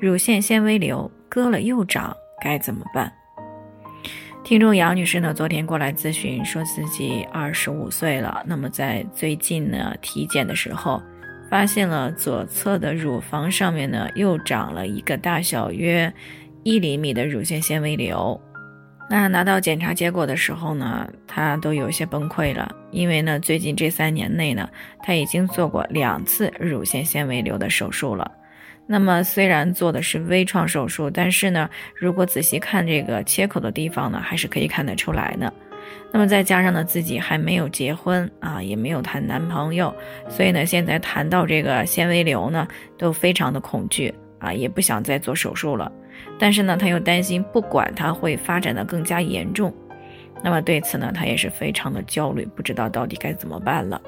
乳腺纤维瘤。割了又长，该怎么办？听众杨女士呢，昨天过来咨询，说自己二十五岁了，那么在最近呢体检的时候，发现了左侧的乳房上面呢又长了一个大小约一厘米的乳腺纤维瘤。那拿到检查结果的时候呢，她都有些崩溃了，因为呢最近这三年内呢，她已经做过两次乳腺纤维瘤的手术了。那么虽然做的是微创手术，但是呢，如果仔细看这个切口的地方呢，还是可以看得出来的。那么再加上呢，自己还没有结婚啊，也没有谈男朋友，所以呢，现在谈到这个纤维瘤呢，都非常的恐惧啊，也不想再做手术了。但是呢，他又担心，不管它会发展的更加严重，那么对此呢，他也是非常的焦虑，不知道到底该怎么办了。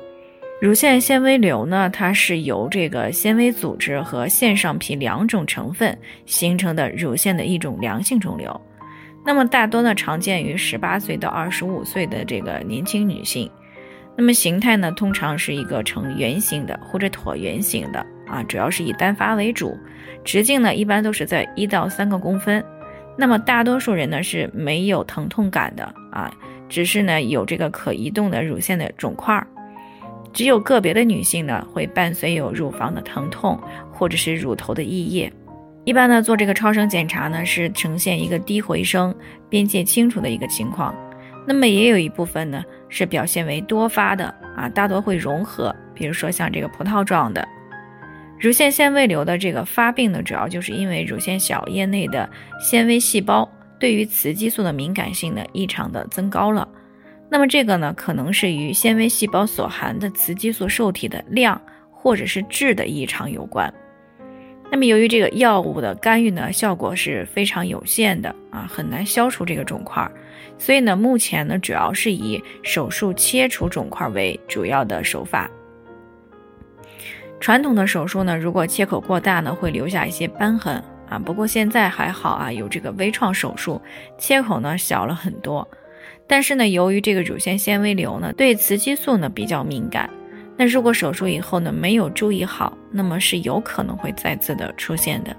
乳腺纤维瘤呢，它是由这个纤维组织和腺上皮两种成分形成的乳腺的一种良性肿瘤。那么大多呢常见于十八岁到二十五岁的这个年轻女性。那么形态呢通常是一个呈圆形的或者椭圆形的啊，主要是以单发为主，直径呢一般都是在一到三个公分。那么大多数人呢是没有疼痛感的啊，只是呢有这个可移动的乳腺的肿块。只有个别的女性呢，会伴随有乳房的疼痛或者是乳头的溢液。一般呢，做这个超声检查呢，是呈现一个低回声、边界清楚的一个情况。那么也有一部分呢，是表现为多发的啊，大多会融合，比如说像这个葡萄状的乳腺纤维瘤的这个发病呢，主要就是因为乳腺小叶内的纤维细胞对于雌激素的敏感性呢异常的增高了。那么这个呢，可能是与纤维细胞所含的雌激素受体的量或者是质的异常有关。那么由于这个药物的干预呢，效果是非常有限的啊，很难消除这个肿块，所以呢，目前呢，主要是以手术切除肿块为主要的手法。传统的手术呢，如果切口过大呢，会留下一些瘢痕啊。不过现在还好啊，有这个微创手术，切口呢小了很多。但是呢，由于这个乳腺纤维瘤呢，对雌激素呢比较敏感，那如果手术以后呢没有注意好，那么是有可能会再次的出现的。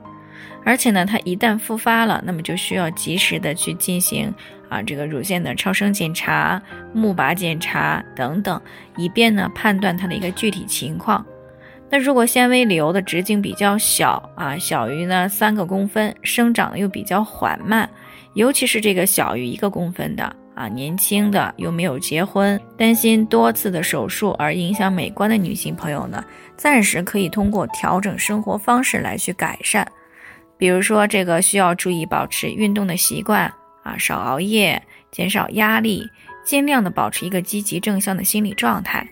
而且呢，它一旦复发了，那么就需要及时的去进行啊这个乳腺的超声检查、钼靶检查等等，以便呢判断它的一个具体情况。那如果纤维瘤的直径比较小啊，小于呢三个公分，生长又比较缓慢，尤其是这个小于一个公分的。啊，年轻的又没有结婚，担心多次的手术而影响美观的女性朋友呢，暂时可以通过调整生活方式来去改善。比如说，这个需要注意保持运动的习惯啊，少熬夜，减少压力，尽量的保持一个积极正向的心理状态。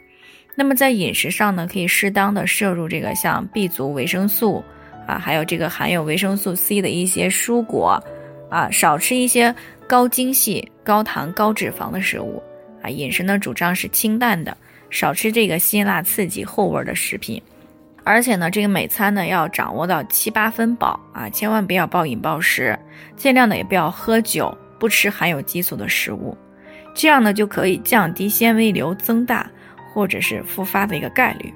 那么在饮食上呢，可以适当的摄入这个像 B 族维生素啊，还有这个含有维生素 C 的一些蔬果啊，少吃一些。高精细、高糖、高脂肪的食物啊，饮食呢主张是清淡的，少吃这个辛辣刺激后味的食品，而且呢，这个每餐呢要掌握到七八分饱啊，千万不要暴饮暴食，尽量呢也不要喝酒，不吃含有激素的食物，这样呢就可以降低纤维瘤增大或者是复发的一个概率。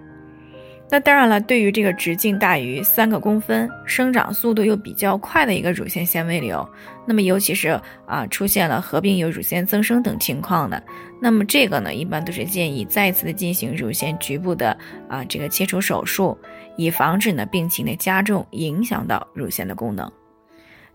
那当然了，对于这个直径大于三个公分、生长速度又比较快的一个乳腺纤维瘤，那么尤其是啊出现了合并有乳腺增生等情况的，那么这个呢一般都是建议再次的进行乳腺局部的啊这个切除手术，以防止呢病情的加重，影响到乳腺的功能。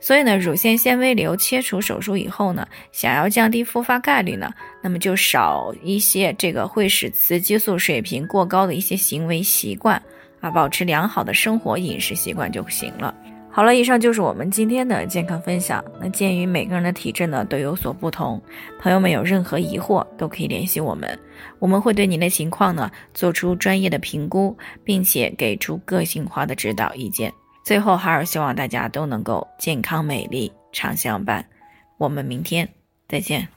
所以呢，乳腺纤维瘤切除手术以后呢，想要降低复发概率呢，那么就少一些这个会使雌激素水平过高的一些行为习惯啊，保持良好的生活饮食习惯就行了。好了，以上就是我们今天的健康分享。那鉴于每个人的体质呢都有所不同，朋友们有任何疑惑都可以联系我们，我们会对您的情况呢做出专业的评估，并且给出个性化的指导意见。最后，哈尔希望大家都能够健康美丽常相伴。我们明天再见。